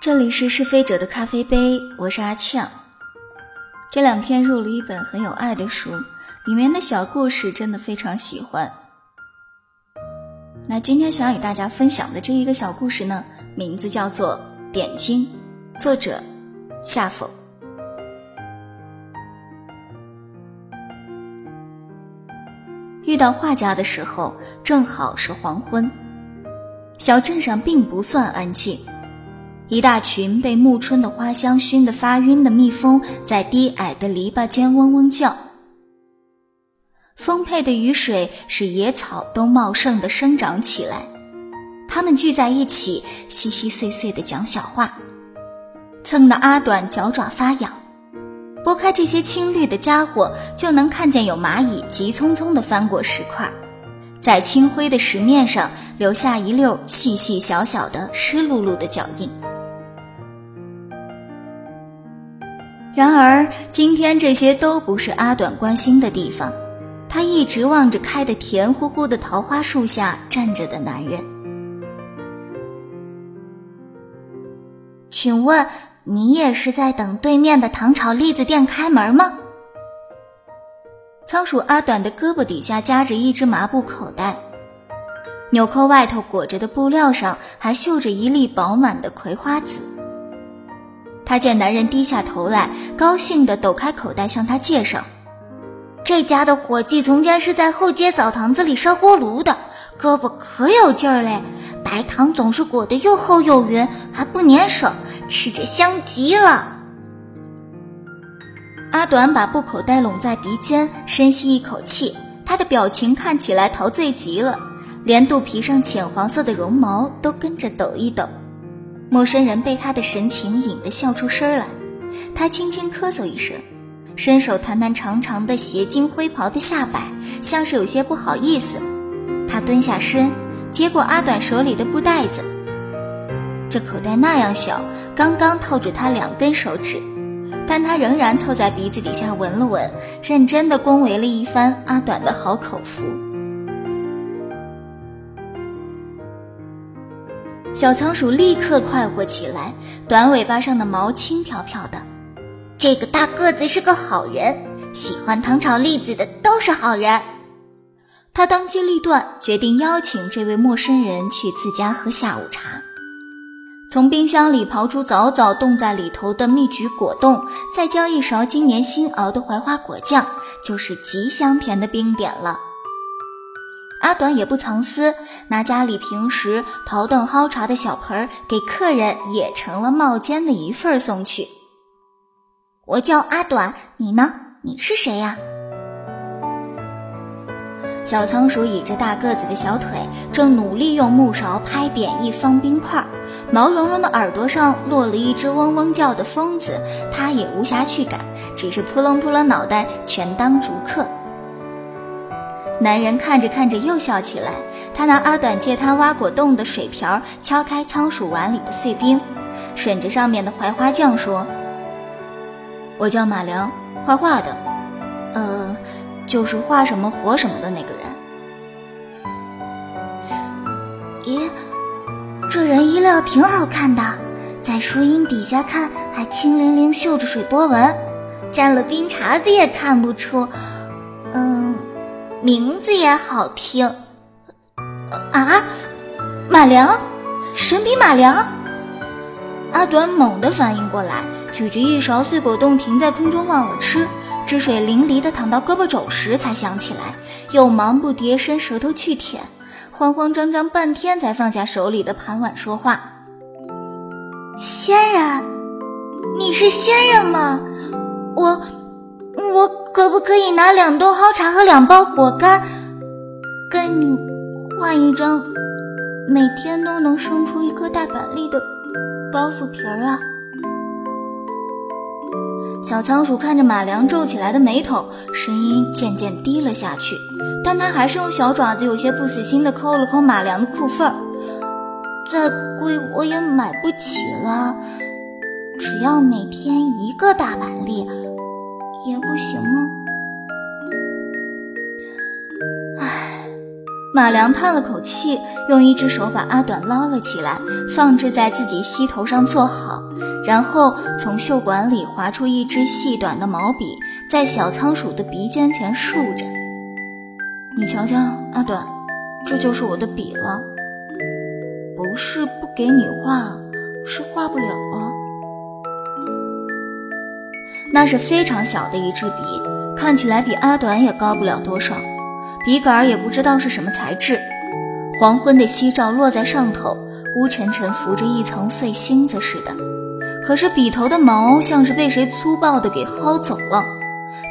这里是是非者的咖啡杯，我是阿呛。这两天入了一本很有爱的书，里面的小故事真的非常喜欢。那今天想与大家分享的这一个小故事呢，名字叫做《点睛》，作者夏否。遇到画家的时候，正好是黄昏，小镇上并不算安静。一大群被暮春的花香熏得发晕的蜜蜂，在低矮的篱笆间嗡嗡叫。丰沛的雨水使野草都茂盛地生长起来，它们聚在一起，稀稀碎碎地讲小话，蹭得阿短脚爪发痒。拨开这些青绿的家伙，就能看见有蚂蚁急匆匆地翻过石块，在青灰的石面上留下一溜细细小小的湿漉漉的脚印。然而，今天这些都不是阿短关心的地方。他一直望着开得甜乎乎的桃花树下站着的男人。请问，你也是在等对面的糖炒栗子店开门吗？仓鼠阿短的胳膊底下夹着一只麻布口袋，纽扣外头裹着的布料上还绣着一粒饱满的葵花籽。他见男人低下头来，高兴地抖开口袋向他介绍：“这家的伙计从前是在后街澡堂子里烧锅炉的，胳膊可有劲儿嘞。白糖总是裹得又厚又匀，还不粘手，吃着香极了。”阿短把布口袋拢在鼻尖，深吸一口气，他的表情看起来陶醉极了，连肚皮上浅黄色的绒毛都跟着抖一抖。陌生人被他的神情引得笑出声来，他轻轻咳嗽一声，伸手弹弹长长的斜襟灰袍的下摆，像是有些不好意思。他蹲下身，接过阿短手里的布袋子，这口袋那样小，刚刚套住他两根手指，但他仍然凑在鼻子底下闻了闻，认真的恭维了一番阿短的好口福。小仓鼠立刻快活起来，短尾巴上的毛轻飘飘的。这个大个子是个好人，喜欢糖炒栗子的都是好人。他当机立断，决定邀请这位陌生人去自家喝下午茶。从冰箱里刨出早早冻在里头的蜜橘果冻，再浇一勺今年新熬的槐花果酱，就是极香甜的冰点了。阿短也不藏私，拿家里平时淘凳蒿茶的小盆儿给客人也成了帽尖的一份送去。我叫阿短，你呢？你是谁呀？小仓鼠倚着大个子的小腿，正努力用木勺拍扁一方冰块，毛茸茸的耳朵上落了一只嗡嗡叫的疯子，它也无暇去赶，只是扑棱扑棱脑袋，全当逐客。男人看着看着又笑起来，他拿阿短借他挖果冻的水瓢敲开仓鼠碗里的碎冰，吮着上面的槐花酱说：“我叫马良，画画的，呃，就是画什么活什么的那个人。”咦，这人衣料挺好看的，在树荫底下看还清灵灵绣着水波纹，沾了冰碴子也看不出。名字也好听，啊，马良，神笔马良。阿短猛地反应过来，举着一勺碎果冻停在空中忘了吃，汁水淋漓的淌到胳膊肘时才想起来，又忙不迭伸舌头去舔，慌慌张张半天才放下手里的盘碗说话：“仙人，你是仙人吗？我。”我可不可以拿两兜蒿茶和两包果干，跟你换一张每天都能生出一颗大板栗的包袱皮儿啊？小仓鼠看着马良皱起来的眉头，声音渐渐低了下去，但他还是用小爪子有些不死心的抠了抠马良的裤缝儿。再贵我也买不起了，只要每天一个大板栗。也不行吗？唉，马良叹了口气，用一只手把阿短捞了起来，放置在自己膝头上坐好，然后从袖管里划出一支细短的毛笔，在小仓鼠的鼻尖前竖着。你瞧瞧，阿短，这就是我的笔了。不是不给你画，是画不了那是非常小的一支笔，看起来比阿短也高不了多少。笔杆也不知道是什么材质，黄昏的夕照落在上头，乌沉沉浮着一层碎星子似的。可是笔头的毛像是被谁粗暴的给薅走了，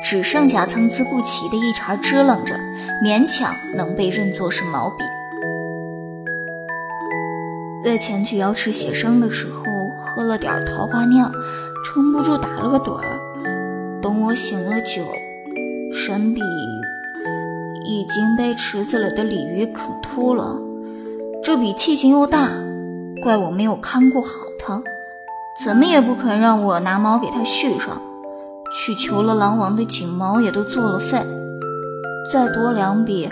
只剩下参差不齐的一茬支棱着，勉强能被认作是毛笔。月前去瑶池写生的时候，喝了点桃花酿，撑不住打了个盹儿。我醒了酒，神笔。已经被池子里的鲤鱼啃秃了，这笔气性又大，怪我没有看顾好它，怎么也不肯让我拿毛给它续上，去求了狼王的锦毛也都作了废，再多两笔，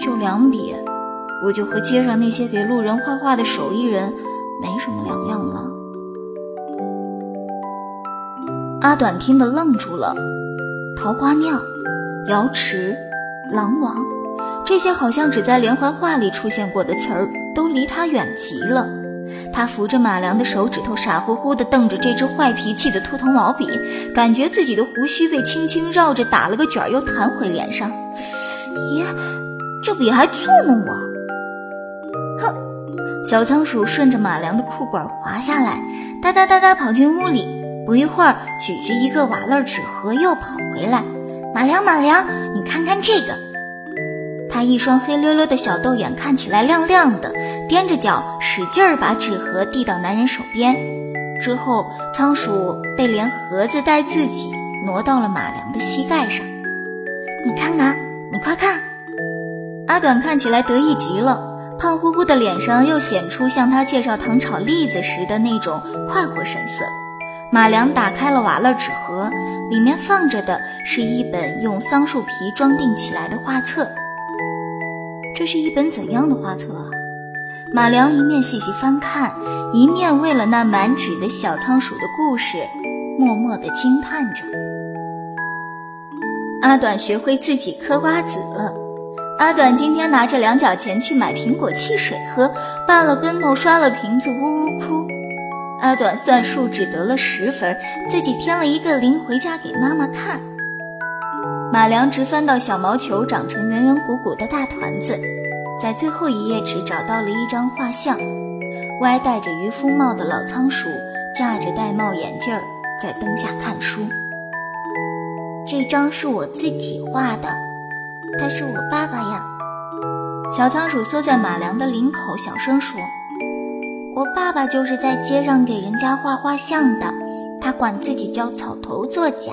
就两笔，我就和街上那些给路人画画的手艺人没什么两样了。阿短听得愣住了，桃花酿，瑶池。狼王，这些好像只在连环画里出现过的词儿，都离他远极了。他扶着马良的手指头，傻乎乎地瞪着这只坏脾气的秃头毛笔，感觉自己的胡须被轻轻绕着打了个卷，又弹回脸上。咦，这笔还作弄我！哼！小仓鼠顺着马良的裤管滑下来，哒哒哒哒跑进屋里。不一会儿，举着一个瓦楞纸盒又跑回来。马良，马良，你看看这个。他一双黑溜溜的小豆眼看起来亮亮的，踮着脚使劲儿把纸盒递到男人手边。之后，仓鼠被连盒子带自己挪到了马良的膝盖上。你看看，你快看！阿短看起来得意极了，胖乎乎的脸上又显出向他介绍糖炒栗子时的那种快活神色。马良打开了瓦勒纸盒，里面放着的是一本用桑树皮装订起来的画册。这是一本怎样的画册啊？马良一面细细翻看，一面为了那满纸的小仓鼠的故事，默默地惊叹着。阿短学会自己嗑瓜子了。阿短今天拿着两角钱去买苹果汽水喝，绊了跟头，摔了瓶子，呜呜哭。阿短算数只得了十分，自己添了一个零回家给妈妈看。马良直翻到小毛球长成圆圆鼓鼓的大团子，在最后一页纸找到了一张画像，歪戴着渔夫帽的老仓鼠架着戴帽眼镜在灯下看书。这张是我自己画的，他是我爸爸呀。小仓鼠缩在马良的领口，小声说。我爸爸就是在街上给人家画画像的，他管自己叫草头作家。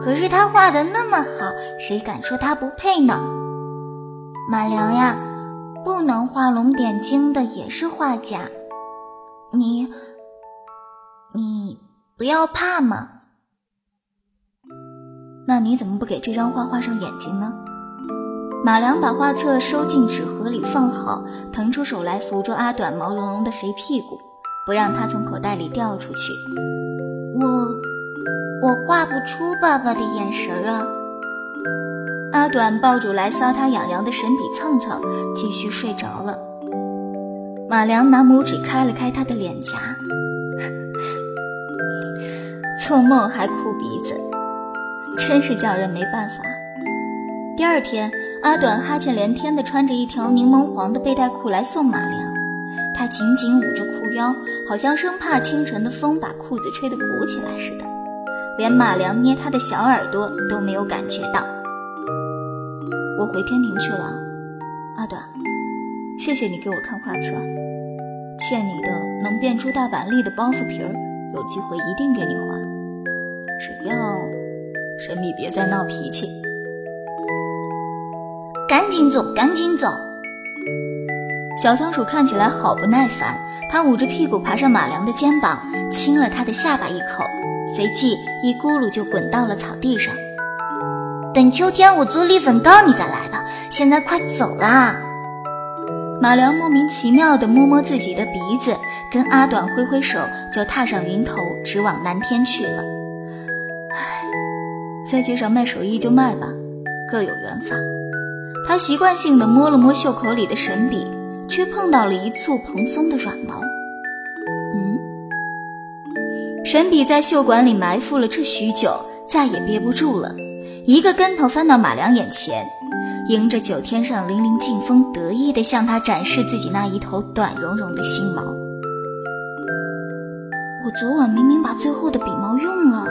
可是他画的那么好，谁敢说他不配呢？马良呀，不能画龙点睛的也是画家，你，你不要怕嘛。那你怎么不给这张画画上眼睛呢？马良把画册收进纸盒里放好，腾出手来扶住阿短毛茸茸的肥屁股，不让他从口袋里掉出去。我，我画不出爸爸的眼神啊！阿短抱住来搔他痒痒的神笔蹭蹭，继续睡着了。马良拿拇指开了开他的脸颊，做梦还哭鼻子，真是叫人没办法。第二天，阿短哈欠连天的穿着一条柠檬黄的背带裤来送马良，他紧紧捂着裤腰，好像生怕清晨的风把裤子吹得鼓起来似的，连马良捏他的小耳朵都没有感觉到。我回天庭去了，阿短，谢谢你给我看画册，欠你的能变出大板栗的包袱皮儿，有机会一定给你还，只要神秘别再闹脾气。赶紧走，赶紧走！小仓鼠看起来好不耐烦，它捂着屁股爬上马良的肩膀，亲了他的下巴一口，随即一咕噜就滚到了草地上。等秋天我做栗粉糕，你再来吧。现在快走啦！马良莫名其妙地摸摸自己的鼻子，跟阿短挥挥手，就踏上云头，直往南天去了。唉，在街上卖手艺就卖吧，各有缘法。他习惯性地摸了摸袖口里的神笔，却碰到了一簇蓬松的软毛。嗯，神笔在袖管里埋伏了这许久，再也憋不住了，一个跟头翻到马良眼前。迎着九天上凛凛劲风，得意地向他展示自己那一头短绒绒的新毛。我昨晚明明把最后的笔毛用了。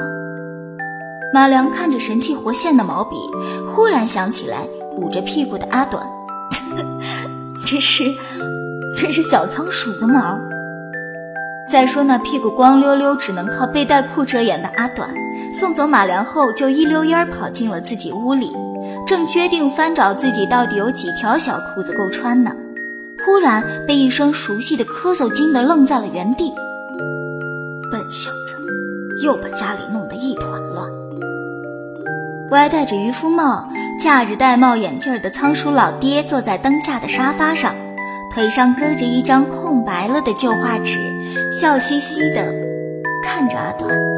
马良看着神气活现的毛笔，忽然想起来捂着屁股的阿短，这是，这是小仓鼠的毛。再说那屁股光溜溜，只能靠背带裤遮掩的阿短，送走马良后，就一溜烟跑进了自己屋里。正决定翻找自己到底有几条小裤子够穿呢，忽然被一声熟悉的咳嗽惊得愣在了原地。笨小子，又把家里弄得一团乱。歪戴着渔夫帽、架着戴帽眼镜的仓鼠老爹坐在灯下的沙发上，腿上搁着一张空白了的旧画纸，笑嘻嘻的看着阿短。